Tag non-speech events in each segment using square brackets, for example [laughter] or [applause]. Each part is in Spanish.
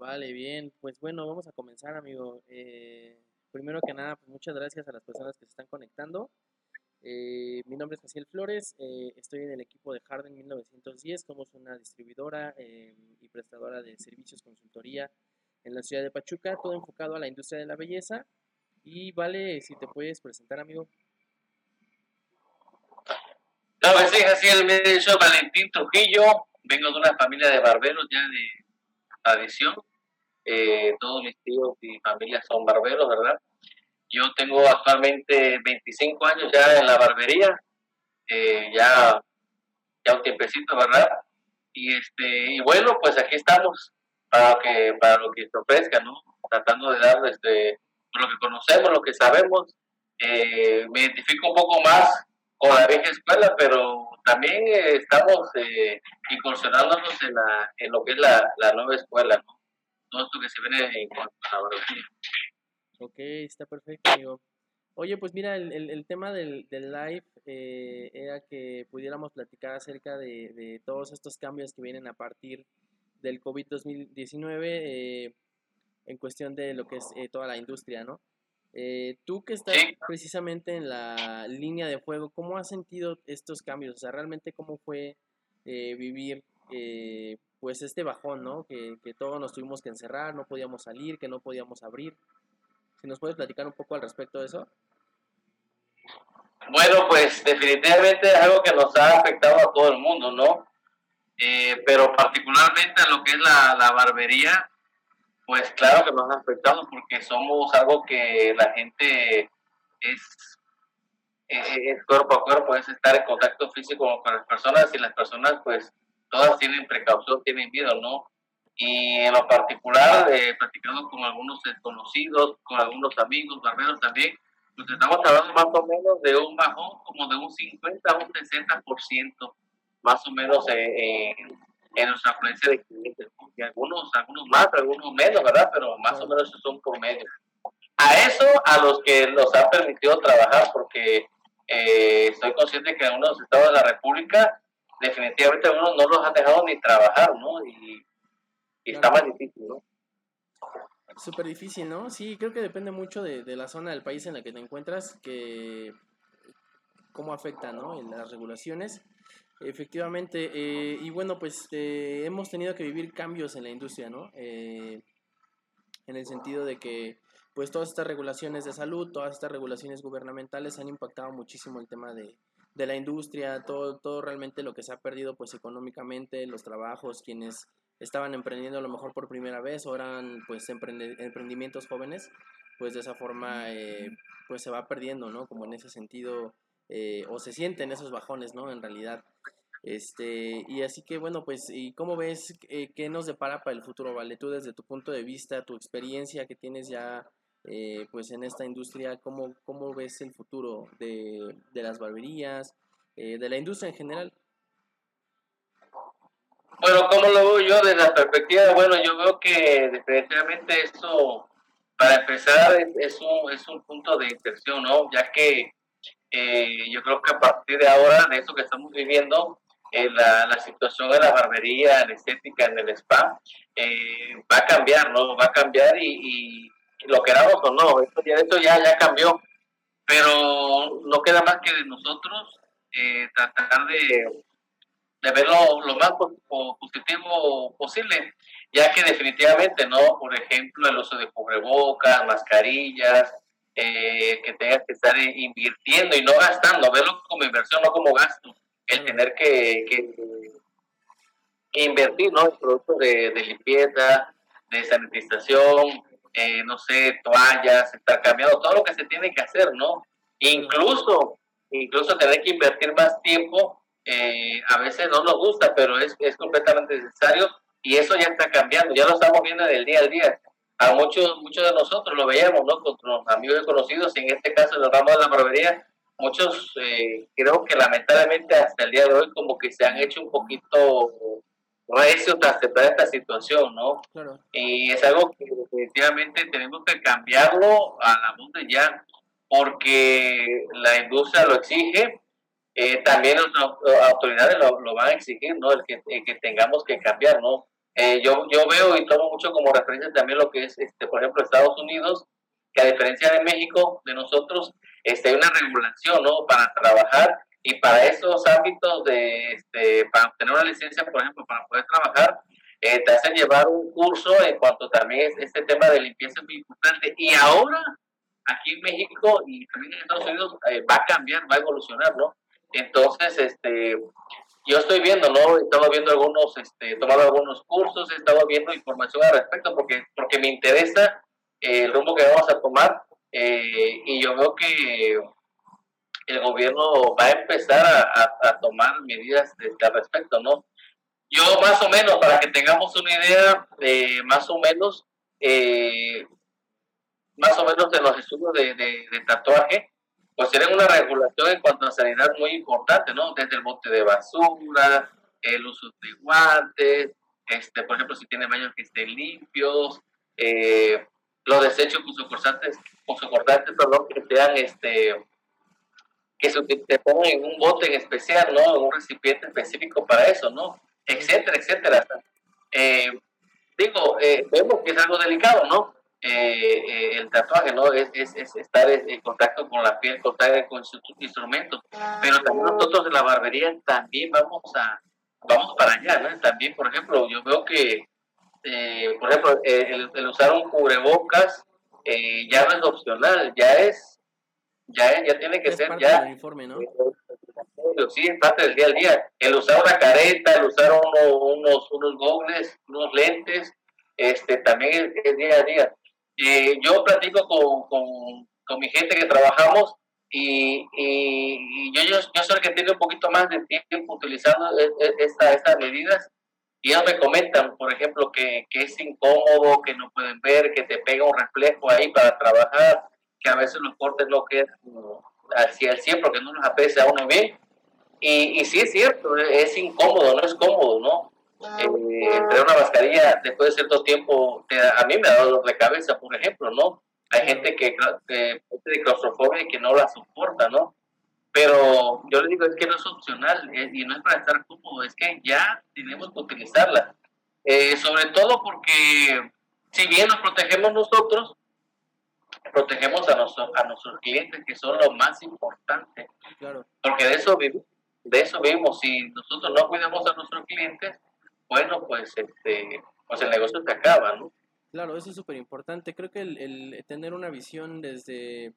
Vale, bien. Pues bueno, vamos a comenzar, amigo. Eh, primero que nada, pues muchas gracias a las personas que se están conectando. Eh, mi nombre es Jaciel Flores, eh, estoy en el equipo de Harden 1910, somos una distribuidora y prestadora de servicios consultoría en la ciudad de Pachuca, todo enfocado a la industria de la belleza. Y vale, si te puedes presentar, amigo. Que sí, Jaciel, me soy Valentín Trujillo, vengo de una familia de barberos ya de tradición. Eh, todos mis tíos y familia son barberos, ¿verdad? Yo tengo actualmente 25 años ya en la barbería, eh, ya, ya un tiempecito, ¿verdad? Y este y bueno, pues aquí estamos para que para lo que se ofrezca, ¿no? Tratando de dar este lo que conocemos, lo que sabemos. Eh, me identifico un poco más con la vieja escuela, pero también eh, estamos eh, incursionándonos en, la, en lo que es la, la nueva escuela, ¿no? Todo esto que se viene en cuanto a la Ok, está perfecto, amigo. Oye, pues mira, el, el, tema del, del live eh, era que pudiéramos platicar acerca de, de, todos estos cambios que vienen a partir del COVID-2019 eh, en cuestión de lo que es eh, toda la industria, ¿no? Eh, tú que estás precisamente en la línea de fuego, ¿cómo has sentido estos cambios? O sea, realmente cómo fue vivir eh, pues este bajón, ¿no? Que, que, todos nos tuvimos que encerrar, no podíamos salir, que no podíamos abrir. Si nos puedes platicar un poco al respecto de eso. Bueno, pues definitivamente es algo que nos ha afectado a todo el mundo, ¿no? pero particularmente a lo que es la, la barbería, pues claro que nos ha afectado porque somos algo que la gente es, es, cuerpo a cuerpo, es estar en contacto físico con las personas y las personas pues todas tienen precaución, tienen miedo, ¿no? Y en lo particular, eh, platicando con algunos desconocidos, con algunos amigos, barberos también, pues estamos hablando más o menos de un bajón como de un 50 a un 60% más o menos eh, en nuestra afluencia de clientes, algunos, algunos más, algunos menos, ¿verdad? Pero más o menos son por medio. A eso, a los que los ha permitido trabajar, porque eh, estoy consciente que en algunos estados de la República, definitivamente algunos no los han dejado ni trabajar, ¿no? Y, está más difícil, ¿no? Súper difícil, ¿no? Sí, creo que depende mucho de, de, la zona del país en la que te encuentras, que cómo afecta, ¿no? En las regulaciones. Efectivamente, eh, y bueno, pues eh, hemos tenido que vivir cambios en la industria, ¿no? Eh, en el sentido de que, pues todas estas regulaciones de salud, todas estas regulaciones gubernamentales han impactado muchísimo el tema de, de la industria, todo, todo realmente lo que se ha perdido, pues económicamente, los trabajos, quienes estaban emprendiendo a lo mejor por primera vez o eran pues emprendimientos jóvenes, pues de esa forma pues se va perdiendo, ¿no? Como en ese sentido eh, o se sienten esos bajones, ¿no? En realidad. Este, y así que bueno, pues, ¿y cómo ves eh, qué nos depara para el futuro, Vale? Tú desde tu punto de vista, tu experiencia que tienes ya eh, pues en esta industria, ¿cómo, cómo ves el futuro de, de las barberías, de la industria en general? Bueno, ¿cómo lo veo yo desde la perspectiva? Bueno, yo veo que definitivamente esto, para empezar, es un, es un punto de inflexión, ¿no? Ya que eh, yo creo que a partir de ahora, de eso que estamos viviendo, eh, la, la, situación de la barbería, la estética, en el spa, eh, va a cambiar, ¿no? Va a cambiar y lo queramos o no, esto ya, esto ya, ya cambió. Pero no queda más que de nosotros tratar de, de verlo lo más positivo posible, ya que definitivamente, ¿no? Por ejemplo, el uso de cubrebocas, mascarillas, eh, que tengas que estar invirtiendo y no gastando, verlo como inversión, no como gasto. El tener que, que, invertir ¿no? en productos de, limpieza, de sanitización, eh, no sé, toallas, estar cambiando, todo lo que se tiene que hacer, ¿no? Incluso, incluso tener que invertir más tiempo, eh, a veces no nos gusta, pero es, es completamente necesario y eso ya está cambiando, ya lo estamos viendo del día al día a muchos, muchos de nosotros lo veíamos, ¿no? Con los amigos y conocidos, en este caso en el ramo de la barbería, muchos eh, creo que lamentablemente hasta el día de hoy como que se han hecho un poquito recios de aceptar esta situación, ¿no? Y es algo que definitivamente tenemos que cambiarlo a la luz de ya, porque la industria lo exige, eh, también las autoridades lo, van a exigir, ¿no? El que, el que tengamos que cambiar, ¿no? Eh, yo, yo veo y tomo mucho como referencia también lo que es, este, por ejemplo, Estados Unidos, que a diferencia de México, de nosotros, este, hay una regulación ¿no? para trabajar y para esos ámbitos de, este, para obtener una licencia, por ejemplo, para poder trabajar, eh, te hacen llevar un curso en cuanto también es este tema de limpieza es muy importante. Y ahora, aquí en México y también en Estados Unidos, eh, va a cambiar, va a evolucionar, ¿no? Entonces, este, yo estoy viendo, ¿no? He estado viendo algunos, este, he tomado algunos cursos, he estado viendo información al respecto porque, porque me interesa eh, el rumbo que vamos a tomar y yo veo que el gobierno va a empezar a, tomar medidas al respecto, ¿no? Yo más o menos, para que tengamos una idea, eh, más o menos, eh, más o menos de los estudios de, de, tatuaje, pues tienen una regulación en cuanto a sanidad muy importante, ¿no? Desde el bote de basura, el uso de guantes, este, por ejemplo, si tiene baños que estén limpios, eh, los desechos punzocortantes, punzocortantes, perdón, que sean, este, que se te pongan en un bote en especial, ¿no? En un recipiente específico para eso, ¿no? etcétera, etcétera. Eh, digo, eh, vemos que es algo delicado, ¿no? Eh, el tatuaje, ¿no? Es, es, estar en contacto con la piel, contacto con su instrumento. Pero también nosotros en la barbería también vamos a, vamos para allá, ¿no? También, por ejemplo, yo veo que, por ejemplo, el, usar un cubrebocas ya no es opcional, ya es, ya, ya tiene que ser ya. Informe, ¿no? sí, es parte del día a día. El usar una careta, el usar unos, unos gogles, unos lentes, este, también es, día a día. Eh, yo platico con, con, con, mi gente que trabajamos y, y, yo, yo, yo, soy el que tiene un poquito más de tiempo utilizando e, e, esta, estas medidas y ellos me comentan, por ejemplo, que, que, es incómodo, que no pueden ver, que te pega un reflejo ahí para trabajar, que a veces los cortes no quedan hacia el 100 porque no los aprecia uno bien y, y sí es cierto, es incómodo, no es cómodo, ¿no? Eh, una mascarilla después de cierto tiempo, a mí me ha dado dolor de cabeza, por ejemplo, ¿no? Hay gente que, que de claustrofobia y que no la soporta, ¿no? Pero yo le digo, es que no es opcional eh, y no es para estar cómodo, es que ya tenemos que utilizarla. Eh, sobre todo porque si bien nos protegemos nosotros, protegemos a, nuestro, a nuestros clientes, que son lo más importante. Claro. Porque de eso vivimos de eso mismo, si nosotros no cuidamos a nuestros clientes, bueno, pues, este, pues el negocio se acaba, ¿no? Claro, eso es súper importante. Creo que el, tener una visión desde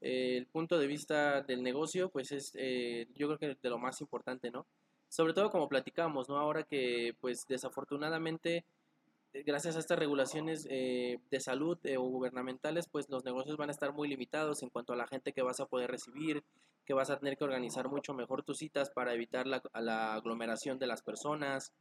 eh, el punto de vista del negocio, pues es, eh, yo creo que de lo más importante, ¿no? Sobre todo como platicamos, ¿no? Ahora que, pues, desafortunadamente gracias a estas regulaciones eh, de salud eh, o gubernamentales, pues los negocios van a estar muy limitados en cuanto a la gente que vas a poder recibir, que vas a tener que organizar mucho mejor tus citas para evitar la, aglomeración de las personas,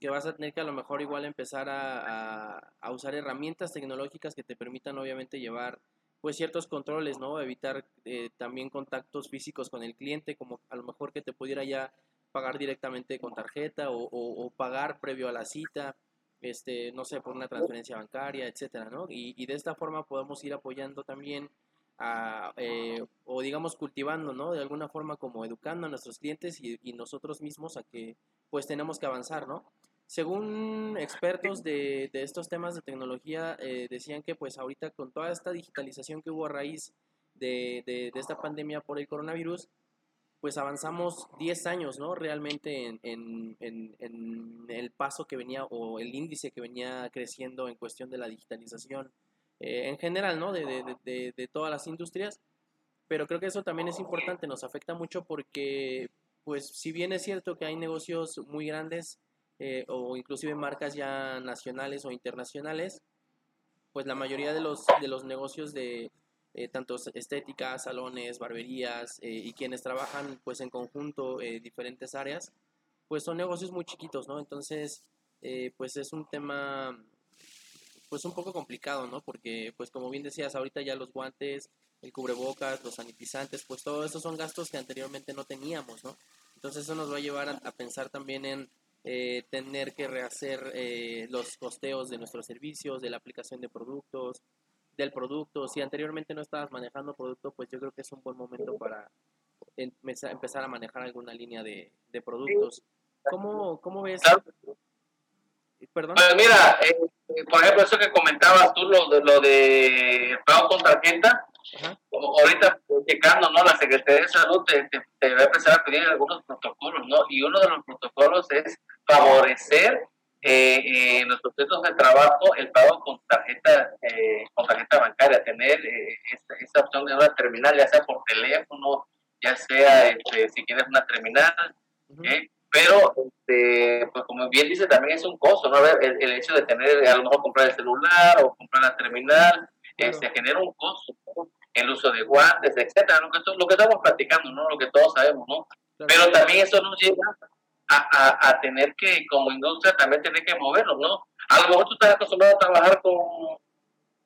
que vas a tener que a lo mejor igual empezar a, usar herramientas tecnológicas que te permitan obviamente llevar pues ciertos controles, ¿no? Evitar eh, también contactos físicos con el cliente, como a lo mejor que te pudiera ya pagar directamente con tarjeta o pagar previo a la cita este, no sé, por una transferencia bancaria, etcétera, ¿no? Y, de esta forma podemos ir apoyando también a, eh, o digamos cultivando, ¿no? De alguna forma como educando a nuestros clientes y, nosotros mismos a que pues tenemos que avanzar, ¿no? Según expertos de, de estos temas de tecnología, eh, decían que pues ahorita con toda esta digitalización que hubo a raíz de, de esta pandemia por el coronavirus, pues avanzamos 10 años, ¿no? Realmente en, el paso que venía o el índice que venía creciendo en cuestión de la digitalización eh, en general, ¿no? De, todas las industrias. Pero creo que eso también es importante, nos afecta mucho porque, pues, si bien es cierto que hay negocios muy grandes eh, o inclusive marcas ya nacionales o internacionales, pues la mayoría de los, de los negocios de, eh, tanto estéticas, salones, barberías eh, y quienes trabajan pues en conjunto eh, diferentes áreas, pues son negocios muy chiquitos, ¿no? Entonces, eh, pues es un tema pues un poco complicado, ¿no? Porque pues como bien decías, ahorita ya los guantes, el cubrebocas, los sanitizantes, pues todo eso son gastos que anteriormente no teníamos, ¿no? Entonces eso nos va a llevar a, pensar también en tener que rehacer los costeos de nuestros servicios, de la aplicación de productos, del producto. Si anteriormente no estabas manejando producto, pues yo creo que es un buen momento para empezar a manejar alguna línea de, productos. ¿Cómo, ¿Cómo ves? Perdón. Pues mira, eh, por ejemplo, eso que comentabas tú, lo de, lo de pago con tarjeta, ahorita checando, ¿no? La Secretaría de Salud te, te, va a empezar a pedir algunos protocolos, ¿no? Y uno de los protocolos es favorecer eh, eh, en los procesos de trabajo el pago con tarjeta eh, con tarjeta bancaria, tener eh, esa, opción de una terminal, ya sea por teléfono, ya sea este, si quieres una terminal, pero este, pues como bien dice también es un costo, ¿no? El, el, hecho de tener, a lo mejor comprar el celular o comprar la terminal, este, genera un costo, el uso de guantes, etcétera, lo que, lo que estamos practicando, ¿no? Lo que todos sabemos, ¿no? Pero también eso nos lleva a, a, tener que, como industria, también tener que movernos, ¿no? A lo mejor tú estás acostumbrado a trabajar con,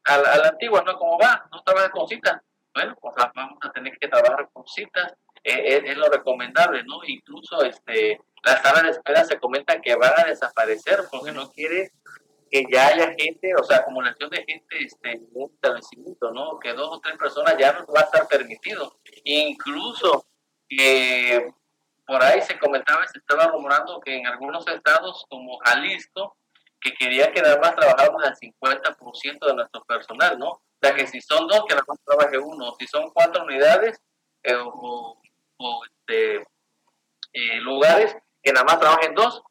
a, la antigua, ¿no? Como va, no trabajas con citas. Bueno, pues vamos a tener que trabajar con citas, eh, es, lo recomendable, ¿no? Incluso este, las salas de espera se comenta que van a desaparecer porque no quiere que ya haya gente, o sea, acumulación de gente este, en un establecimiento, ¿no? Que dos o tres personas ya no va a estar permitido. Incluso eh, por ahí se comentaba, se estaba rumorando que en algunos estados como Jalisco, que quería que nada más trabajáramos al 50% de nuestro personal, ¿no? O sea, que si son dos, que nada más trabaje uno, si son cuatro unidades eh, o, este, eh, lugares, que nada más trabajen dos,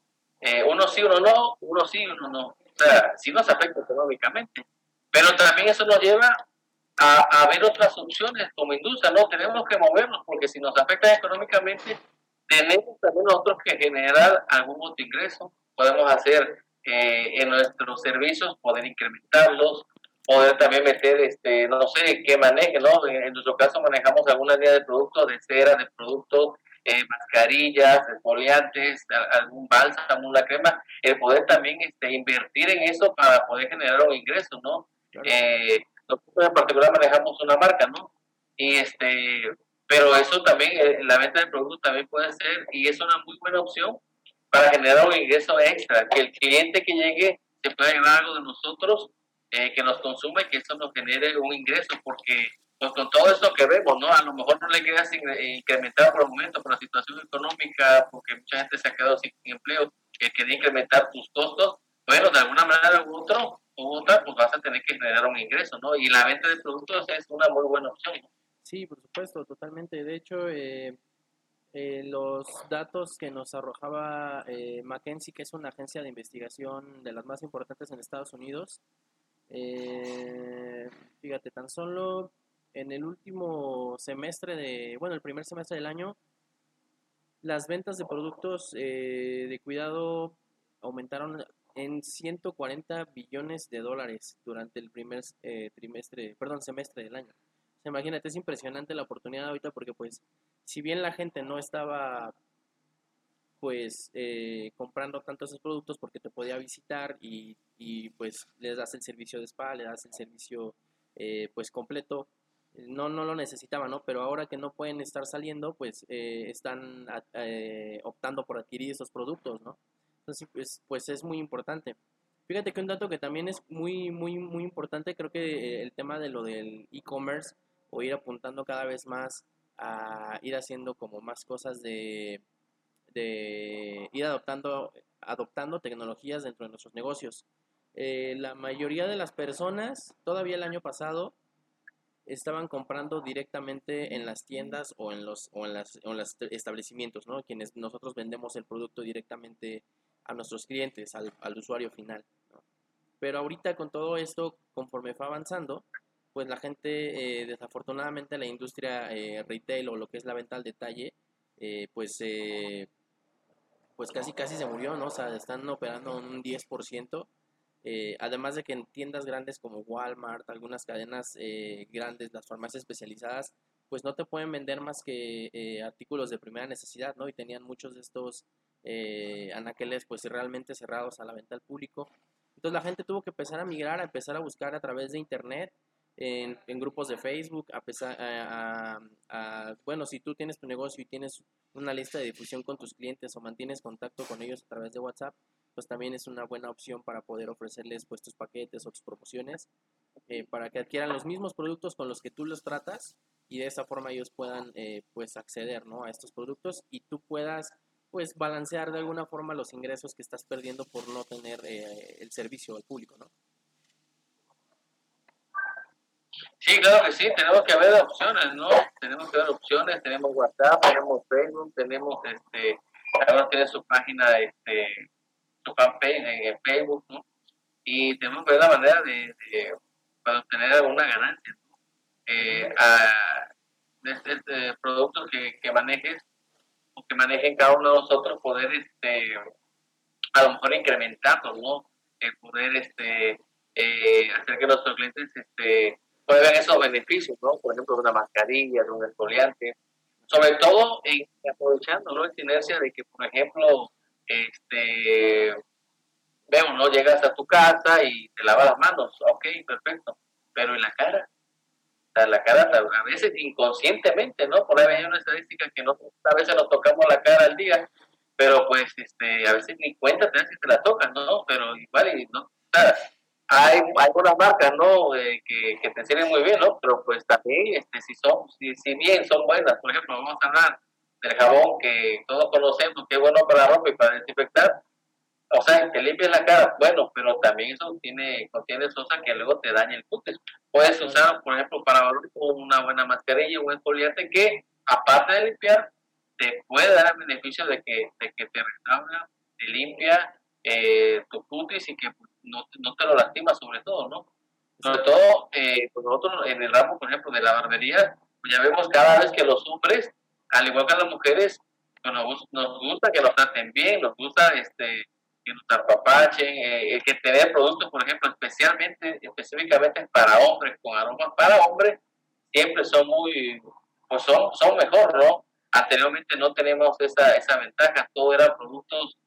eh, uno sí, uno no, uno sí, uno no o sea, sí nos afecta económicamente, pero también eso nos lleva a, a, ver otras opciones como industria, ¿no? Tenemos que movernos porque si nos afecta económicamente, tenemos también nosotros que generar algún otro ingreso, podemos hacer eh, en nuestros servicios, poder incrementarlos, poder también meter, este, no sé, qué maneje, ¿no? En nuestro caso manejamos alguna línea de productos de cera, de productos eh, mascarillas, esfoliantes, algún bálsamo, una crema, el poder también este, invertir en eso para poder generar un ingreso, ¿no? Eh, nosotros en particular manejamos una marca, ¿no? Y este, pero eso también, eh, la venta de productos también puede ser, y es una muy buena opción para generar un ingreso extra, que el cliente que llegue se pueda llevar algo de nosotros, eh, que nos consuma y que eso nos genere un ingreso, porque pues con todo esto que vemos, ¿no? A lo mejor no le queda incrementar por el momento por la situación económica, porque mucha gente se ha quedado sin empleo, que quería incrementar tus costos, bueno, de alguna manera u, otro, u otra, pues vas a tener que generar un ingreso, ¿no? Y la venta de productos es una muy buena opción. Sí, por supuesto, totalmente. De hecho, eh, eh, los datos que nos arrojaba eh, McKinsey, que es una agencia de investigación de las más importantes en Estados Unidos, fíjate, tan solo en el último semestre de, bueno, el primer semestre del año, las ventas de productos eh, de cuidado aumentaron en 140 billones de dólares durante el primer eh, trimestre, perdón, semestre del año. Imagínate, es impresionante la oportunidad ahorita porque pues si bien la gente no estaba pues eh, comprando tantos esos productos porque te podía visitar y, y, pues les das el servicio de spa, le das el servicio pues completo, no, no lo necesitaban, ¿no? Pero ahora que no pueden estar saliendo, pues eh, están eh, optando por adquirir esos productos, ¿no? Entonces, pues, pues es muy importante. Fíjate que un dato que también es muy, muy, muy importante, creo que eh, el tema de lo del e-commerce o ir apuntando cada vez más a ir haciendo como más cosas de, de ir adoptando, adoptando tecnologías dentro de nuestros negocios. la mayoría de las personas, todavía el año pasado, estaban comprando directamente en las tiendas o en los, o en las, en los establecimientos, ¿no? Quienes nosotros vendemos el producto directamente a nuestros clientes, al, al usuario final. Pero ahorita con todo esto, conforme fue avanzando, pues la gente, eh, desafortunadamente la industria eh, retail o lo que es la venta al detalle, eh, pues, pues casi casi se murió, ¿no? O sea, están operando un 10%. Eh, además de que en tiendas grandes como Walmart, algunas cadenas eh, grandes, las farmacias especializadas, pues no te pueden vender más que eh, artículos de primera necesidad, ¿no? Y tenían muchos de estos anaqueles pues realmente cerrados a la venta al público. Entonces la gente tuvo que empezar a migrar, a empezar a buscar a través de internet, en, grupos de Facebook, a pesar, a, bueno, si tú tienes tu negocio y tienes una lista de difusión con tus clientes o mantienes contacto con ellos a través de WhatsApp, pues también es una buena opción para poder ofrecerles pues tus paquetes o tus promociones eh, para que adquieran los mismos productos con los que tú los tratas y de esa forma ellos puedan eh, pues acceder ¿no? a estos productos y tú puedas pues balancear de alguna forma los ingresos que estás perdiendo por no tener eh, el servicio al público, ¿no? Sí, claro que sí, tenemos que ver opciones, ¿no? Tenemos que ver opciones, tenemos WhatsApp, tenemos Facebook, tenemos este, cada uno tiene su página, este, su fanpage en Facebook, ¿no? Y tenemos que ver la manera de, de para obtener alguna ganancia, ¿no? Eh, a, de, este productos que, que manejes o que manejen cada uno de nosotros, poder este, a lo mejor incrementarlos, ¿no? El poder este, eh, hacer que nuestros clientes este, ver esos beneficios, ¿no? Por ejemplo, una mascarilla, de un exfoliante, sobre todo en, aprovechando, ¿no? Esta inercia de que, por ejemplo, este, vemos, ¿no? Llegas a tu casa y te lavas las manos, ok, perfecto, pero en la cara, la cara a veces inconscientemente, ¿no? Por ahí hay una estadística que no, a veces nos tocamos la cara al día, pero pues este, a veces ni cuenta te das si te la tocas, ¿no? Pero igual, y, ¿no? Hay algunas marcas, ¿no? Eh, que, que te sirven muy bien, ¿no? Pero pues también, este, si son, si, si bien son buenas, por ejemplo, vamos a hablar del jabón que todos conocemos, que es bueno para la ropa y para desinfectar, o sea, que limpies la cara, bueno, pero también eso tiene, contiene sosa que luego te daña el cutis. Puedes usar, por ejemplo, para una buena mascarilla, un exfoliante que, aparte de limpiar, te puede dar el beneficio de que, de que te restaura, te limpia eh, tu cutis y que no, no, te lo lastima sobre todo, ¿no? Sobre todo, eh, pues nosotros en el ramo, por ejemplo, de la barbería, pues ya vemos cada vez que los hombres, al igual que las mujeres, pues nos, nos gusta que nos traten bien, nos gusta este que nos apapachen, eh, que tener productos, por ejemplo, especialmente, específicamente para hombres, con aromas para hombres, siempre son muy, pues son, son mejor, ¿no? Anteriormente no tenemos esa, esa ventaja, todo eran productos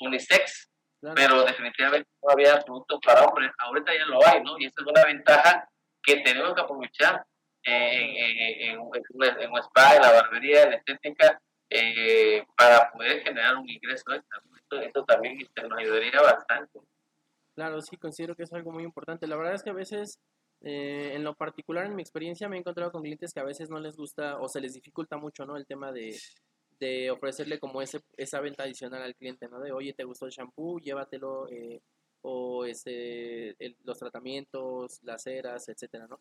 unisex, pero definitivamente no había productos para hombres, ahorita ya lo hay, ¿no? Y esa es una ventaja que tenemos que aprovechar en, en, en, en un spa, en la barbería, en la estética, eh, para poder generar un ingreso extra. Esto, también este, nos ayudaría bastante. Claro, sí, considero que es algo muy importante. La verdad es que a veces, eh, en lo particular, en mi experiencia, me he encontrado con clientes que a veces no les gusta o se les dificulta mucho, ¿no? El tema de, de ofrecerle como ese, esa venta adicional al cliente, ¿no? De, oye, ¿te gustó el shampoo? Llévatelo, eh, o ese, los tratamientos, las ceras, etcétera, ¿no?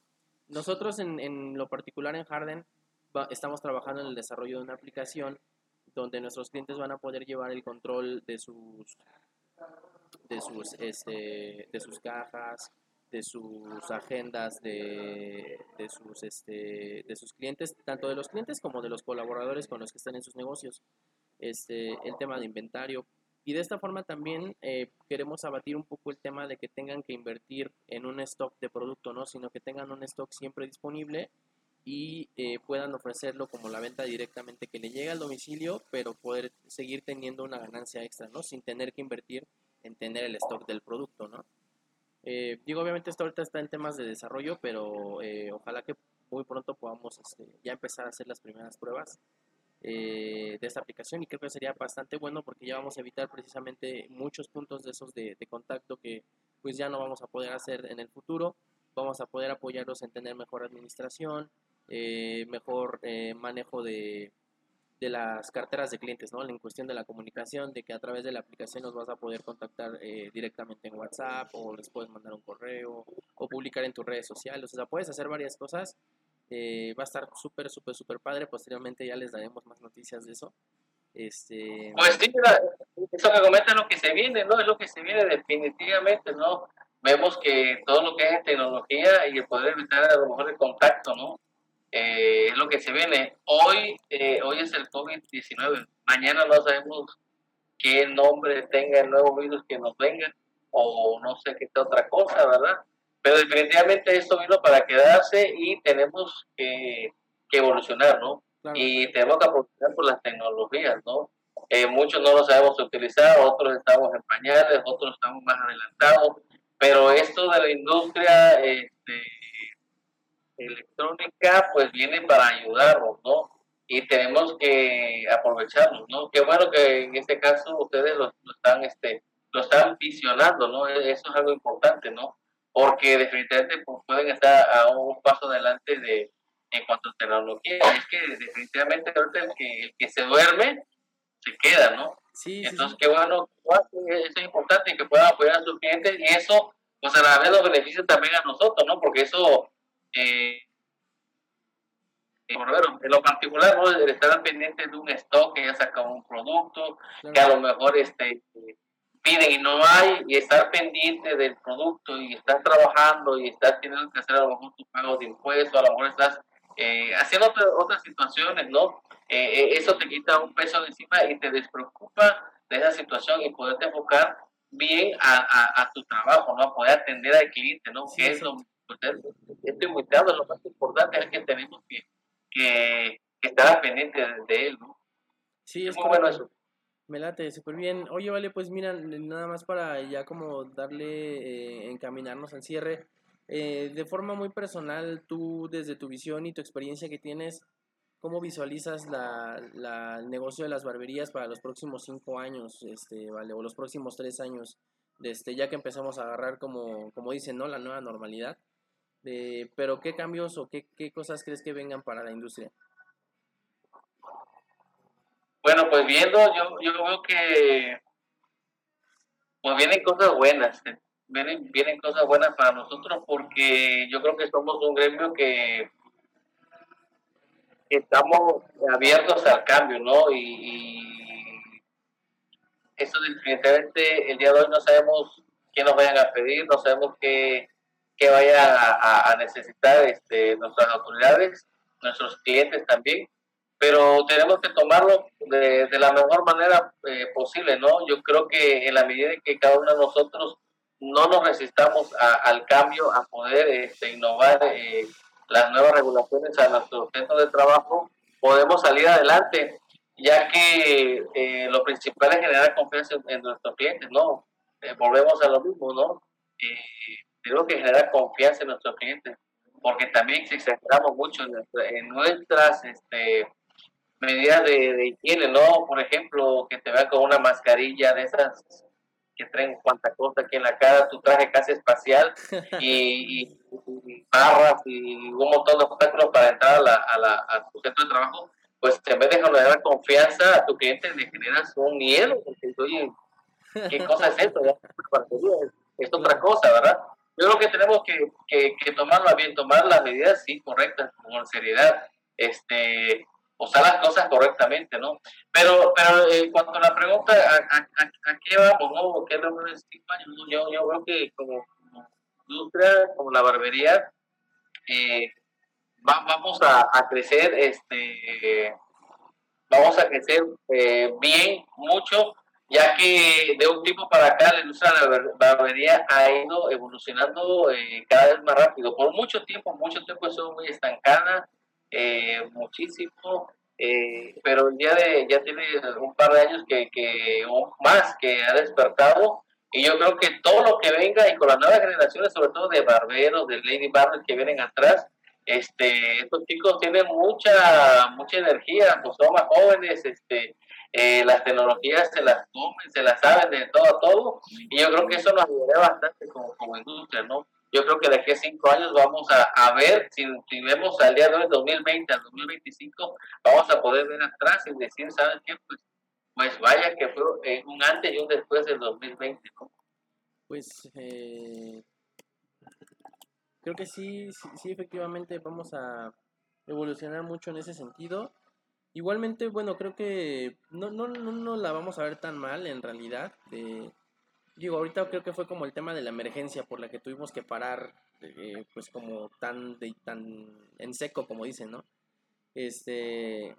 Nosotros en, en lo particular en Harden estamos trabajando en el desarrollo de una aplicación donde nuestros clientes van a poder llevar el control de sus de sus este de sus cajas de sus agendas de, de sus este de sus clientes tanto de los clientes como de los colaboradores con los que están en sus negocios este el tema de inventario y de esta forma también eh, queremos abatir un poco el tema de que tengan que invertir en un stock de producto no sino que tengan un stock siempre disponible y eh, puedan ofrecerlo como la venta directamente que le llegue al domicilio, pero poder seguir teniendo una ganancia extra, ¿no? Sin tener que invertir en tener el stock del producto, ¿no? Eh, digo, obviamente esto ahorita está en temas de desarrollo, pero eh, ojalá que muy pronto podamos este, ya empezar a hacer las primeras pruebas de esta aplicación y creo que sería bastante bueno porque ya vamos a evitar precisamente muchos puntos de esos de, contacto que pues ya no vamos a poder hacer en el futuro, vamos a poder apoyarlos en tener mejor administración, eh, mejor eh, manejo de, de, las carteras de clientes, ¿no? En cuestión de la comunicación, de que a través de la aplicación nos vas a poder contactar eh, directamente en WhatsApp o les puedes mandar un correo o publicar en tus redes sociales, o sea, puedes hacer varias cosas. va a estar súper, súper, súper padre. Posteriormente ya les daremos más noticias de eso. Este... Pues sí, eso que comenta lo que se viene, ¿no? Es lo que se viene definitivamente, ¿no? Vemos que todo lo que es tecnología y el poder evitar a lo mejor el contacto, ¿no? Eh, es lo que se viene. Hoy, eh, hoy es el COVID-19. Mañana no sabemos qué nombre tenga el nuevo virus que nos venga o no sé qué otra cosa, ¿verdad? Pero definitivamente esto vino para quedarse y tenemos que, evolucionar, ¿no? Y tenemos que aprovechar por las tecnologías, ¿no? Eh, muchos no lo sabemos utilizar, otros estamos en pañales, otros estamos más adelantados, pero esto de la industria, este, electrónica pues viene para ayudarnos, ¿no? Y tenemos que aprovecharnos, ¿no? Qué bueno que en este caso ustedes lo, están, este, lo están visionando, ¿no? E, eso es algo importante, ¿no? Porque definitivamente pues, pueden estar a un paso adelante de en cuanto a tecnología. Es que definitivamente el que, el que se duerme se queda, ¿no? Sí, Entonces, qué bueno, eso es importante que puedan apoyar a sus clientes y eso, pues a la vez nos beneficia también a nosotros, ¿no? Porque eso, eh, en lo particular, ¿no? El estar al pendiente de un stock que ya saca un producto, que a lo mejor este piden y no hay, y estar pendiente del producto y estar trabajando y estar teniendo que hacer a lo mejor tu pago de impuestos, a lo mejor estás eh, haciendo otras situaciones, ¿no? Eh, eh, eso te quita un peso de encima y te despreocupa de esa situación y poderte enfocar bien a, a, tu trabajo, ¿no? A poder atender al cliente, ¿no? que es lo, pues, este invitado, lo más importante es que tenemos que, que, estar pendiente de, él, ¿no? Sí, es, muy bueno eso. Me late, súper bien. Oye, vale, pues mira, nada más para ya como darle, encaminarnos al cierre. Eh, de forma muy personal, tú desde tu visión y tu experiencia que tienes, ¿cómo visualizas la, el negocio de las barberías para los próximos cinco años, este, vale, o los próximos tres años, este, ya que empezamos a agarrar como, como dicen, ¿no? La nueva normalidad. Pero ¿qué cambios o qué, qué cosas crees que vengan para la industria? Bueno, pues viendo, yo, yo veo que pues vienen cosas buenas vienen, vienen cosas buenas para nosotros porque yo creo que somos un gremio que estamos abiertos al cambio, ¿no? Y, eso definitivamente el día de hoy no sabemos qué nos vayan a pedir, no sabemos qué, qué vaya a, necesitar este, nuestras autoridades, nuestros clientes también, pero tenemos que tomarlo de, de la mejor manera eh, posible, ¿no? Yo creo que en la medida en que cada uno de nosotros no nos resistamos al cambio, a poder este, innovar eh, las nuevas regulaciones a nuestro centro de trabajo, podemos salir adelante, ya que eh, lo principal es generar confianza en, nuestros clientes, ¿no? Eh, volvemos a lo mismo, ¿no? Tenemos que generar confianza en nuestros clientes, porque también si exageramos mucho en, nuestras este, medidas de, de higiene, ¿no? Por ejemplo, que te vean con una mascarilla de esas que traen cuanta cosa aquí en la cara, tu traje casi espacial [laughs] y, barras y un montón de obstáculos para entrar a, la, a, la, a tu centro de trabajo, pues en vez de generar confianza a tu cliente, le generas un miedo, porque oye, ¿qué cosa es esto? Es otra cosa, ¿verdad? Yo creo que tenemos que, que, que bien, tomar las medidas, sí, correctas, con seriedad. Este, usar las cosas correctamente, ¿no? Pero, pero eh, cuanto a la pregunta, ¿a, a, qué vamos, no? ¿Qué es Yo, yo creo que como, industria, como la barbería, eh, vamos a, a, crecer, este, vamos a crecer eh, bien, mucho, ya que de un tiempo para acá la industria de la barbería ha ido evolucionando eh, cada vez más rápido. Por mucho tiempo, mucho tiempo estuvo muy estancada, eh, muchísimo, eh, pero ya, de, ya tiene un par de años que, que más que ha despertado y yo creo que todo lo que venga y con las nuevas generaciones, sobre todo de barberos, de lady barbers que vienen atrás, este, estos chicos tienen mucha mucha energía, pues son más jóvenes, este, eh, las tecnologías se las comen, se las saben de todo a todo, y yo creo que eso nos ayudaría bastante como, como industria, ¿no? yo creo que de aquí a cinco años vamos a, ver, si, vemos al día de hoy, 2020 al 2025, vamos a poder ver atrás y decir, ¿saben qué? Pues, pues vaya que fue un antes y un después del 2020, ¿no? Pues eh, creo que sí, sí, sí, efectivamente vamos a evolucionar mucho en ese sentido. Igualmente, bueno, creo que no, no, no, no la vamos a ver tan mal en realidad. De, digo, ahorita creo que fue como el tema de la emergencia por la que tuvimos que parar, eh, pues como tan, de, tan en seco, como dicen, ¿no? Este,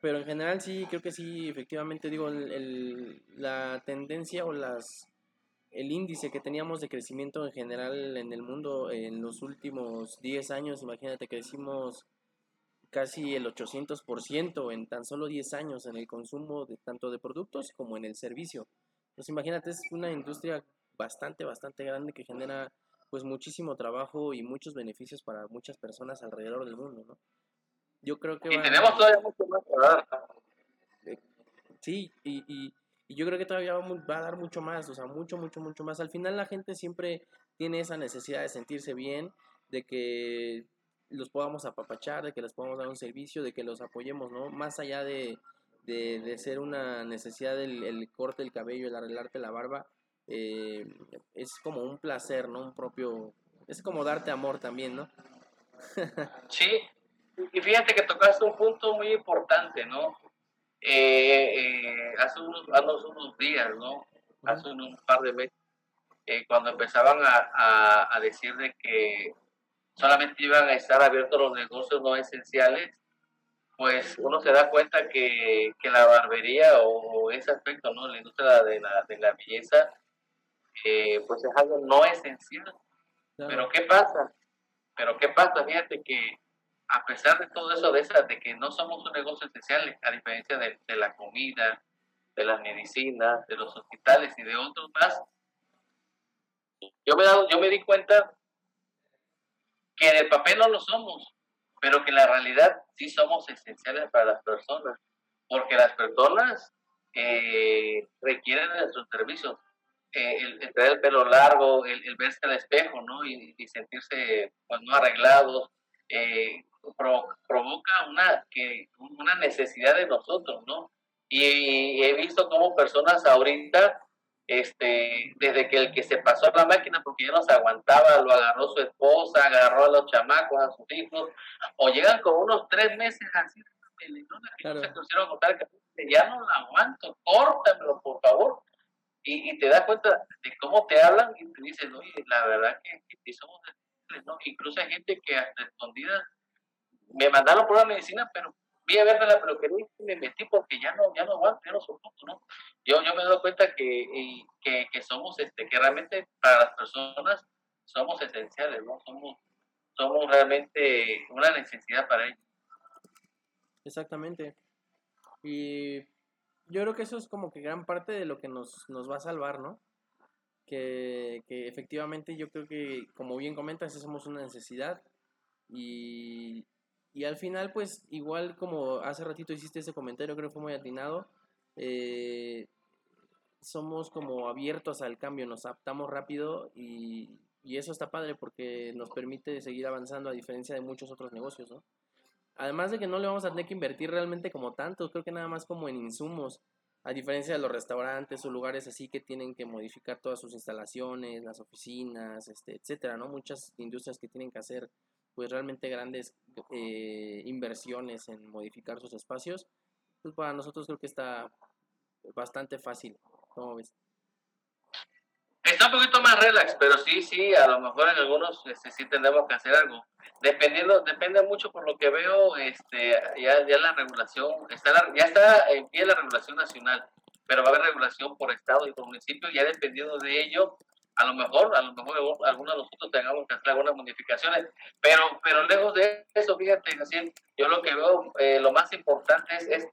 pero en general sí, creo que sí, efectivamente, digo, el, la tendencia o las el índice que teníamos de crecimiento en general en el mundo en los últimos 10 años, imagínate, crecimos casi el 800% en tan solo 10 años en el consumo de tanto de productos como en el servicio. Pues imagínate, es una industria bastante, bastante grande que genera pues muchísimo trabajo y muchos beneficios para muchas personas alrededor del mundo, ¿no? Yo creo que... Y tenemos todavía mucho más eh, Sí, y, y, yo creo que todavía va a dar mucho más, o sea, mucho, mucho, mucho más. Al final la gente siempre tiene esa necesidad de sentirse bien, de que los podamos apapachar, de que les podamos dar un servicio, de que los apoyemos, ¿no? Más allá de, de, de ser una necesidad el, el corte del cabello, el arreglarte la barba, eh, es como un placer, ¿no? Un propio, es como darte amor también, ¿no? [laughs] sí, y fíjate que tocaste un punto muy importante, ¿no? Eh, eh, hace, unos, hace unos días, ¿no? Hace un par de meses, cuando empezaban a, a, decir de que solamente iban a estar abiertos los negocios no esenciales, pues uno se da cuenta que, que la barbería o, ese aspecto, ¿no? La industria de la, de la belleza, eh, pues es algo no esencial. Pero ¿qué pasa? Pero ¿qué pasa? Fíjate que a pesar de todo eso, de, de que no somos un negocio esencial, a diferencia de, de la comida, de las medicinas, de los hospitales y de otros más, yo me, dado, yo me di cuenta que en el papel no lo somos, pero que en la realidad sí somos esenciales para las personas, porque las personas eh, requieren de nuestros servicios. Eh, el, tener el pelo largo, el, verse al espejo, ¿no? Y, sentirse, pues, no arreglados, eh, provoca una, que, una necesidad de nosotros, ¿no? Y, he visto como personas ahorita, este, desde que el que se pasó a la máquina porque ya no se aguantaba, lo agarró su esposa, agarró a los chamacos, a sus hijos, o llegan con unos tres meses así, claro. se pusieron a contar que ya no lo aguanto, córtamelo por favor, y, te das cuenta de cómo te hablan y te dicen, oye, la verdad que, que somos ¿no? Incluso hay gente que hasta escondidas me mandaron por la medicina, pero vi a ver de la peluquería y me metí porque ya no, ya no aguanto, ya no soporto, ¿no? Yo, yo me doy cuenta que, que, que, somos, este, que realmente para las personas somos esenciales, ¿no? Somos, somos realmente una necesidad para ellos. Exactamente. Y yo creo que eso es como que gran parte de lo que nos, nos va a salvar, ¿no? Que, que, efectivamente yo creo que, como bien comentas, somos una necesidad y, y, al final, pues igual como hace ratito hiciste ese comentario, creo que fue muy atinado, eh, somos como abiertos al cambio, nos adaptamos rápido y, y eso está padre porque nos permite seguir avanzando a diferencia de muchos otros negocios, ¿no? Además de que no le vamos a tener que invertir realmente como tanto, creo que nada más como en insumos, a diferencia de los restaurantes o lugares así que tienen que modificar todas sus instalaciones, las oficinas, este, etcétera, ¿no? Muchas industrias que tienen que hacer pues realmente grandes eh, inversiones en modificar sus espacios, pues para nosotros creo que está bastante fácil, ¿cómo ves? Está un poquito más relax, pero sí, sí, a lo mejor en algunos este, sí tendremos que hacer algo. Dependiendo, depende mucho por lo que veo, este, ya, ya la regulación, está ya está en pie la regulación nacional, pero va a haber regulación por estado y por municipio, ya dependiendo de ello, a lo mejor, a lo mejor algunos de nosotros tengamos que hacer algunas modificaciones, pero, pero lejos de eso, fíjate, así, yo lo que veo, eh, lo más importante es, es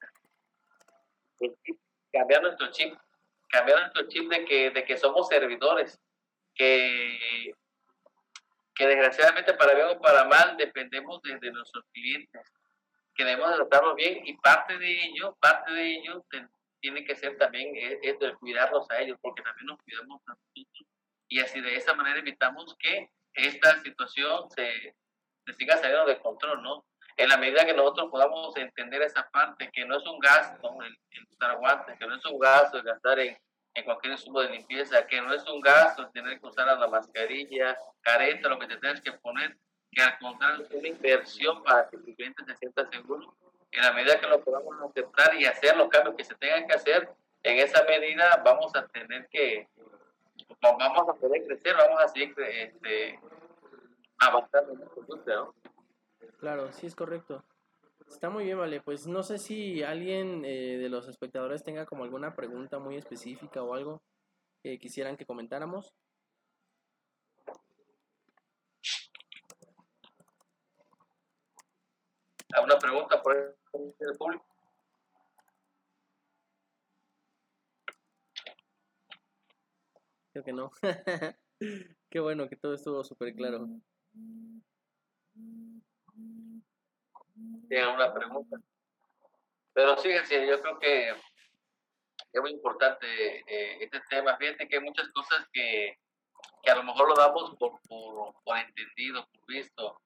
cambiar nuestro chip cambiar nuestro chip de que, de que somos servidores, que, que desgraciadamente para bien o para mal dependemos de, nuestros clientes, que debemos tratarlos bien y parte de ello, parte de ello tiene que ser también es, de cuidarlos a ellos, porque también nos cuidamos a nosotros y así de esa manera evitamos que esta situación se, se siga saliendo de control, ¿no? en la medida que nosotros podamos entender esa parte, que no es un gasto el, usar guantes, que no es un gasto el gastar en, en, cualquier insumo de limpieza, que no es un gasto el tener que usar la mascarilla, careta, lo que te tengas que poner, que al contrario es una inversión para que tu cliente se sienta seguro. En la medida que lo podamos aceptar y hacer los cambios que se tengan que hacer, en esa medida vamos a tener que, vamos a poder crecer, vamos a seguir este, avanzando en nuestro industria, ¿no? Claro, sí es correcto. Está muy bien, vale. Pues no sé si alguien eh, de los espectadores tenga como alguna pregunta muy específica o algo que quisieran que comentáramos. ¿Alguna pregunta por el público? Que no. [laughs] Qué bueno que todo estuvo súper claro tienen una pregunta. Pero fíjense, yo creo que es muy importante eh, este tema. Fíjate que hay muchas cosas que, que a lo mejor lo damos por, por, por, entendido, por visto,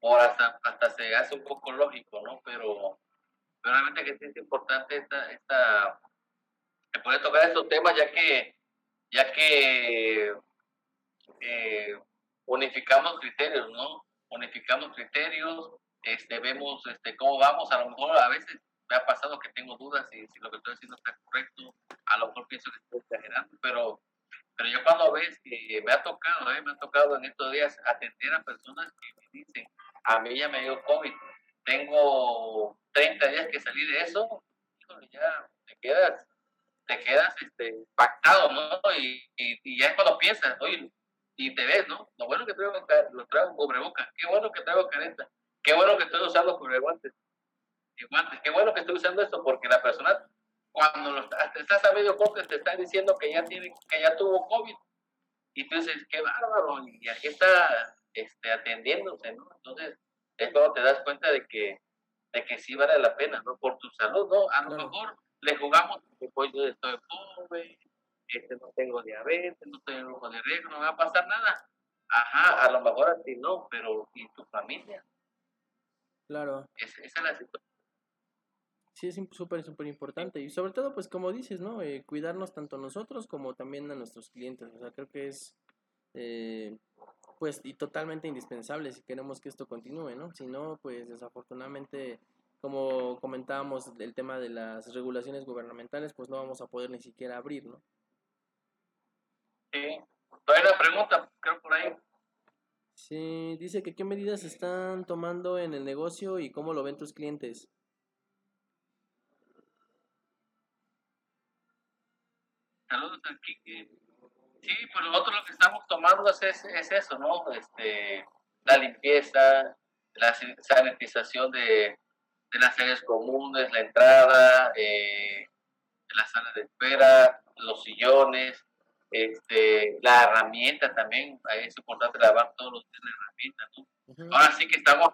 por hasta, hasta se hace un poco lógico, ¿no? Pero, realmente que es importante esta, esta poder tocar estos temas ya que ya que eh, unificamos criterios, ¿no? Unificamos criterios, este, vemos este, cómo vamos, a lo mejor a veces me ha pasado que tengo dudas si, lo que estoy haciendo está correcto, a lo mejor pienso que estoy exagerando, pero, pero yo cuando ves que me ha tocado, ¿eh? me ha tocado en estos días atender a personas que me dicen, a mí ya me dio COVID, tengo 30 días que salí de eso, ya te quedas, te quedas este, pactado, ¿no? Y, y, ya es cuando piensas, oye, y te ves, ¿no? Lo bueno que traigo, lo traigo boca, qué bueno que traigo careta, qué bueno que estoy usando cubreguantes, guantes, qué bueno que estoy usando esto, porque la persona, cuando lo, estás a medio corte, te está diciendo que ya tiene, que ya tuvo COVID, y tú dices, qué bárbaro, y aquí está este, atendiéndose, ¿no? Entonces, es cuando te das cuenta de que, de que sí vale la pena, ¿no? Por tu salud, ¿no? A lo mejor le jugamos, pues yo estoy pobre, este, no tengo diabetes, no tengo de riesgo, no va a pasar nada. Ajá, a lo mejor a ti no, pero ¿y tu familia? Claro. esa es la situación. Sí, es súper, súper importante. Y sobre todo, pues como dices, ¿no? Eh, cuidarnos tanto nosotros como también a nuestros clientes. O sea, creo que es, eh, pues, y totalmente indispensable si queremos que esto continúe, ¿no? Si no, pues desafortunadamente, como comentábamos, el tema de las regulaciones gubernamentales, pues no vamos a poder ni siquiera abrir, ¿no? Sí. Hay una pregunta, creo por ahí. Sí, dice que qué medidas están tomando en el negocio y cómo lo ven tus clientes. Saludos aquí. Sí, pues nosotros lo que estamos tomando es, es, eso, ¿no? Este, la limpieza, la sanitización de, de las áreas comunes, la entrada, eh, la sala de espera, los sillones, este, la herramienta también, es importante lavar todos los días la herramienta, ¿no? Ahora sí que estamos,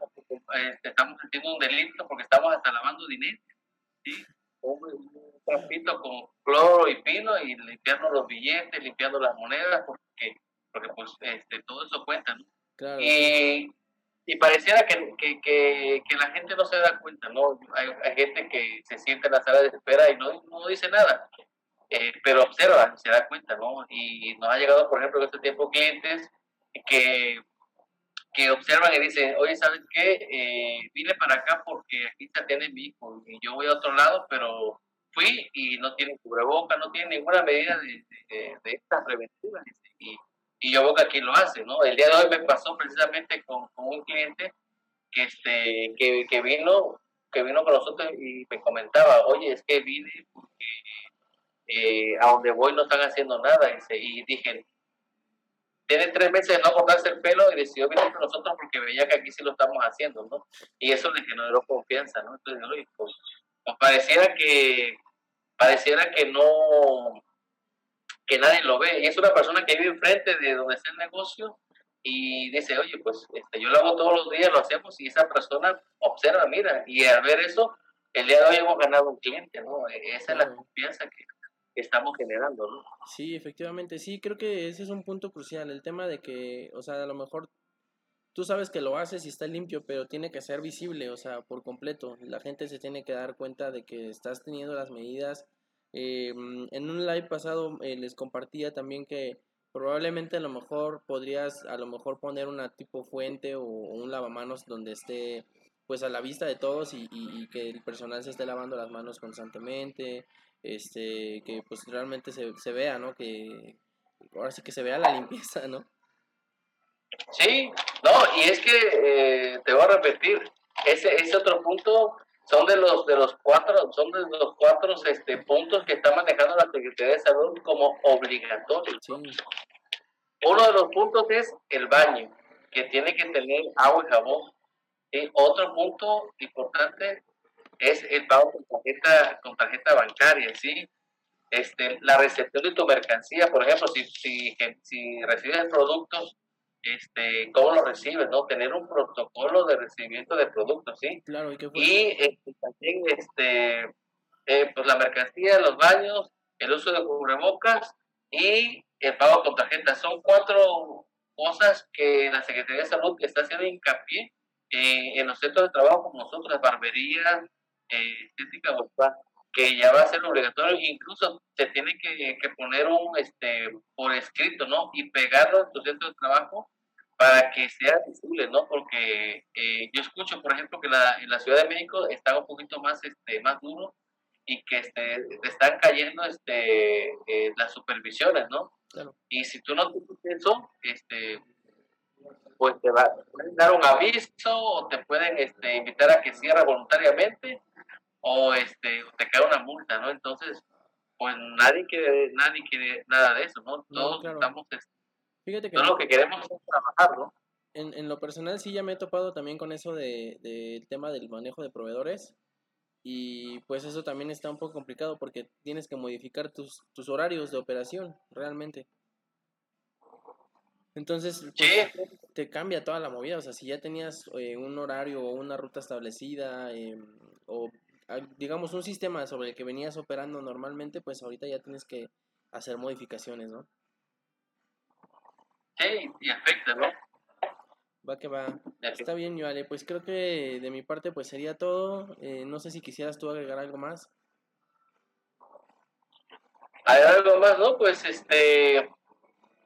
este, estamos haciendo un delito porque estamos hasta lavando dinero, ¿sí? Un, trapito con cloro y pino y limpiando los billetes, limpiando las monedas, porque, porque pues este, todo eso cuenta, ¿no? Y, y pareciera que, que, que, la gente no se da cuenta, ¿no? Hay, hay, gente que se siente en la sala de espera y no, no dice nada. Eh, pero observa, se da cuenta, ¿no? Y nos ha llegado, por ejemplo, en este tiempo clientes que, que observan y dicen, oye, ¿sabes qué? Eh, vine para acá porque aquí se atiende mi hijo y yo voy a otro lado, pero fui y no tiene cubreboca, no tiene ninguna medida de, de, de estas preventivas. Y, y yo veo que lo hace, ¿no? El día de hoy me pasó precisamente con, con un cliente que, este, que, que, vino que vino con nosotros y me comentaba, oye, es que vine porque eh, a donde voy no están haciendo nada. Y, dije, tiene tres meses de no cortarse el pelo y decidió venir con nosotros porque veía que aquí sí lo estamos haciendo, ¿no? Y eso le generó confianza, ¿no? Entonces, pues, pues, pareciera que, pareciera que no, que nadie lo ve. Y es una persona que vive enfrente de donde está el negocio y dice, oye, pues este, yo lo hago todos los días, lo hacemos y esa persona observa, mira, y al ver eso, el día de hoy hemos ganado un cliente, ¿no? E-, esa es la confianza que, estamos generando, ¿no? Sí, efectivamente, sí, creo que ese es un punto crucial, el tema de que, o sea, a lo mejor tú sabes que lo haces y está limpio, pero tiene que ser visible, o sea, por completo. La gente se tiene que dar cuenta de que estás teniendo las medidas. Eh, en un live pasado eh, les compartía también que probablemente a lo mejor podrías a lo mejor poner una tipo fuente o, un lavamanos donde esté pues a la vista de todos y, que el personal se esté lavando las manos constantemente este, que pues realmente se, se vea, ¿no? Que ahora sí que se vea la [laughs] limpieza, ¿no? Sí, no, y es que eh, te voy a repetir, ese, ese otro punto son de los de los cuatro, son de los cuatro este, puntos que está manejando la Secretaría de Salud como obligatorios. Uno de los puntos es el baño, que tiene que tener agua y jabón. Y otro punto importante es el pago con tarjeta, con tarjeta bancaria, ¿sí? Este, la recepción de tu mercancía, por ejemplo, si, si, si recibes productos, este, ¿cómo lo recibes? ¿no? Tener un protocolo de recibimiento de productos, ¿sí? Claro, ¿y este, también este, eh, pues la mercancía, los baños, el uso de cubrebocas y el pago con tarjeta. Son cuatro cosas que la Secretaría de Salud está haciendo hincapié eh, en los centros de trabajo como nosotros, las barberías, eh, estética que ya va a ser obligatorio, incluso se tiene que, que, poner un, este, por escrito, ¿no? Y pegarlo en tu centro de trabajo para que sea visible, ¿no? Porque eh, yo escucho, por ejemplo, que la, en la Ciudad de México está un poquito más, este, más duro y que este, te están cayendo este, eh, las supervisiones, ¿no? Y si tú no tienes eso, este, pues te, va, a dar un aviso o te pueden este, invitar a que cierre voluntariamente o este, te cae una multa, ¿no? Entonces, pues nadie quiere, nadie quiere nada de eso, ¿no? Todos estamos, este, Fíjate que todo lo que queremos es trabajar, ¿no? En, en lo personal sí ya me he topado también con eso del de, tema del manejo de proveedores y pues eso también está un poco complicado porque tienes que modificar tus, tus horarios de operación realmente. Entonces, pues, te cambia toda la movida. O sea, si ya tenías eh, un horario o una ruta establecida em, o digamos un sistema sobre el que venías operando normalmente, pues ahorita ya tienes que hacer modificaciones, ¿no? Sí, y afecta, ¿no? Va que va. Está bien, vale. Pues creo que de mi parte pues sería todo. Eh, no sé si quisieras tú agregar algo más. Hay algo más, ¿no? Pues este,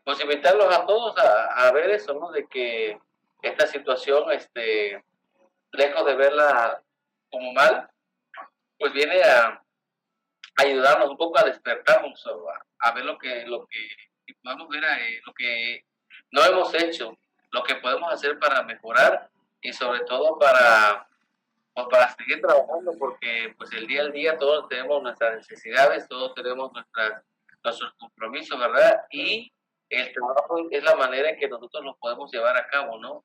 pues invitarlos a todos a, ver eso, ¿no? De que esta situación, este, lejos de verla como mal, pues viene a ayudarnos un poco a despertarnos, a, a ver lo que, lo que podemos ver, eh, lo que no hemos hecho, lo que podemos hacer para mejorar y sobre todo para, pues para seguir trabajando, porque pues el día al día todos tenemos nuestras necesidades, todos tenemos nuestras, nuestros compromisos, ¿verdad? Y el trabajo es la manera en que nosotros lo podemos llevar a cabo, ¿no?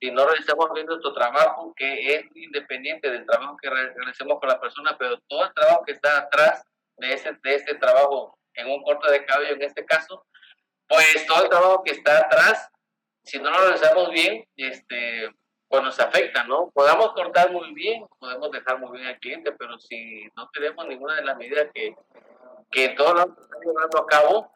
Si no realizamos bien nuestro trabajo, que es independiente del trabajo que realicemos con la persona, pero todo el trabajo que está atrás de ese, de este trabajo en un corte de cabello, en este caso, pues todo el trabajo que está atrás, si no lo realizamos bien, este, pues nos afecta, ¿no? Podamos cortar muy bien, podemos dejar muy bien al cliente, pero si no tenemos ninguna de las medidas que, que todo lo estamos llevando a cabo,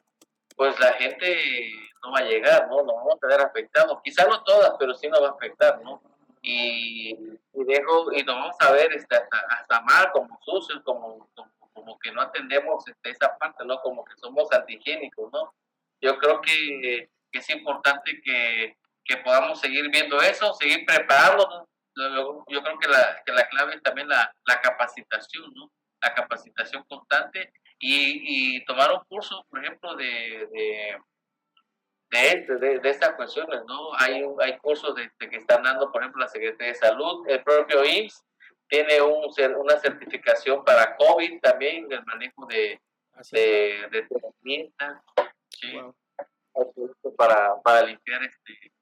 pues la gente no va a llegar, ¿no? Nos vamos a ver afectados. Quizás no todas, pero sí nos va a afectar, ¿no? Y, y dejo, y nos vamos a ver este, hasta, hasta mal, como sucios, como, como, que no atendemos este, esa parte, ¿no? Como que somos antihigiénicos, ¿no? yo creo que, es importante que, podamos seguir viendo eso, seguir preparándonos. Yo, creo que la, que la clave es también la, capacitación, ¿no? La capacitación constante y, y tomar un curso, por ejemplo, de, de, de, de, estas cuestiones, ¿no? Hay, hay cursos de, que están dando, por ejemplo, la Secretaría de Salud, el propio IMSS tiene un, una certificación para COVID también, del manejo de, de, de para, para limpiar este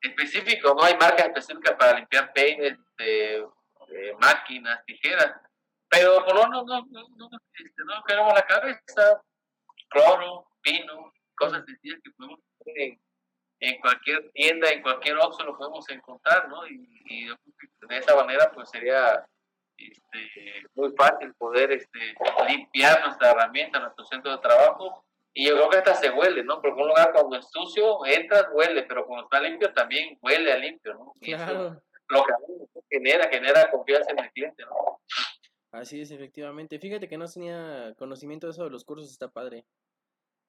específico, no hay marcas específicas para limpiar peines, este, máquinas, tijeras, pero por no, no, no, no, este, no queremos la cabeza, cloro, pino, cosas sencillas que podemos en, en, cualquier tienda, en cualquier opción lo podemos encontrar, ¿no? Y, y de esa manera pues sería este, muy fácil poder este, limpiar nuestra herramienta, nuestro centro de trabajo y yo creo que hasta se huele, ¿no? Porque un lugar cuando es sucio, entras, huele, pero cuando está limpio también huele a limpio, ¿no? claro. lo que genera, genera confianza en el cliente, ¿no? Así es, efectivamente. Fíjate que no tenía conocimiento de eso de los cursos, está padre.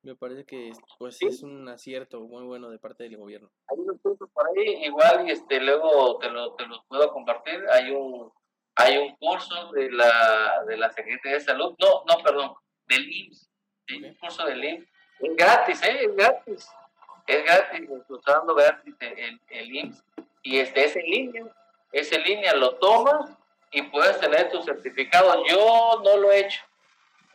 Me parece que pues es un acierto muy bueno de parte del gobierno. Hay unos cursos por ahí, igual y este luego te, lo, te los puedo compartir. Hay un hay un curso de la de la Secretaría de Salud, no, no, perdón, del IMSS un curso de IMSS. Es gratis, ¿eh? Es gratis. Es gratis, está dando gratis el, el IMSS. Y este es en línea. Es en línea, lo tomas y puedes tener tu certificado. Yo no lo he hecho.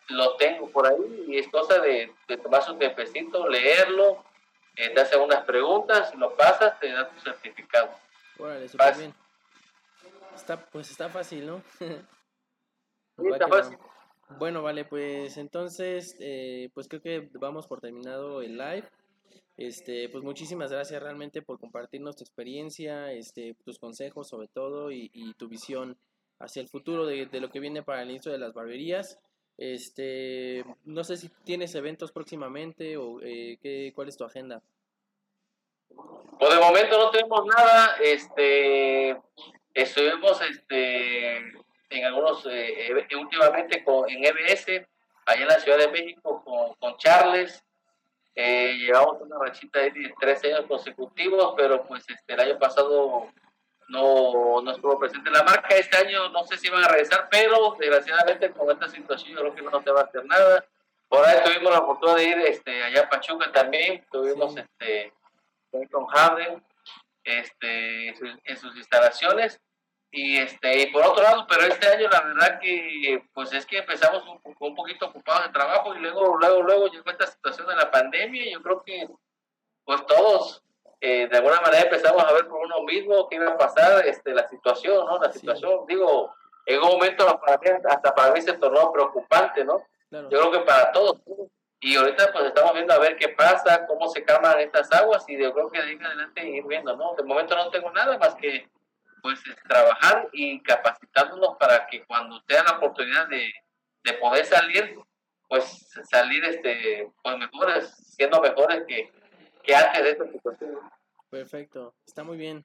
Lo tengo por ahí y es cosa de, de tomar un tiempecito, leerlo, eh, te hacen unas preguntas, lo pasas, te da tu certificado. Órale, súper bien. Está, pues está fácil, ¿no? [laughs] sí, está fácil. Bueno, vale, pues entonces, eh, pues creo que vamos por terminado el live. Este, pues muchísimas gracias realmente por compartirnos tu experiencia, este, tus consejos sobre todo y, tu visión hacia el futuro de, lo que viene para el inicio de las barberías. Este, no sé si tienes eventos próximamente o eh, qué, cuál es tu agenda. Pues de momento no tenemos nada. Este, estuvimos este, en algunos, eh, últimamente con, en EBS, allá en la Ciudad de México, con, con Charles. Eh, llevamos una rachita de tres años consecutivos, pero pues este, el año pasado no, no estuvo presente la marca. Este año no sé si van a regresar, pero desgraciadamente con esta situación yo creo que no se va a hacer nada. Por ahí tuvimos la oportunidad de ir este, allá a Pachuca también, tuvimos este, con Harden este, en sus instalaciones. Y, este, y por otro lado, pero este año la verdad que pues es que empezamos un, un poquito ocupados de trabajo y luego, luego, luego llegó esta situación de la pandemia y yo creo que pues todos eh, de alguna manera empezamos a ver por uno mismo qué iba a pasar, este, la situación, ¿no? La situación, digo, en un momento para mí, hasta para mí se tornó preocupante, ¿no? Yo creo que para todos. Y ahorita pues estamos viendo a ver qué pasa, cómo se calman estas aguas y yo creo que de ahí adelante ir viendo, ¿no? De momento no tengo nada más que pues trabajar y capacitándonos para que cuando tengan la oportunidad de, de poder salir, pues salir este pues mejores, siendo mejores que, antes de esta situación. Perfecto, está muy bien.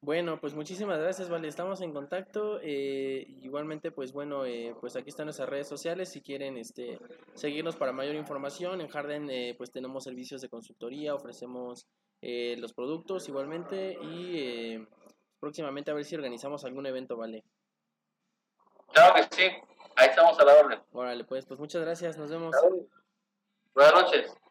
Bueno, pues muchísimas gracias, Vale. Estamos en contacto. Eh, igualmente, pues bueno, eh, pues aquí están nuestras redes sociales. Si quieren este, seguirnos para mayor información, en Harden eh, pues tenemos servicios de consultoría, ofrecemos los productos igualmente y próximamente a ver si organizamos algún evento, ¿vale? Claro que sí, ahí estamos a la orden. Órale, pues, pues muchas gracias, nos vemos. Buenas noches.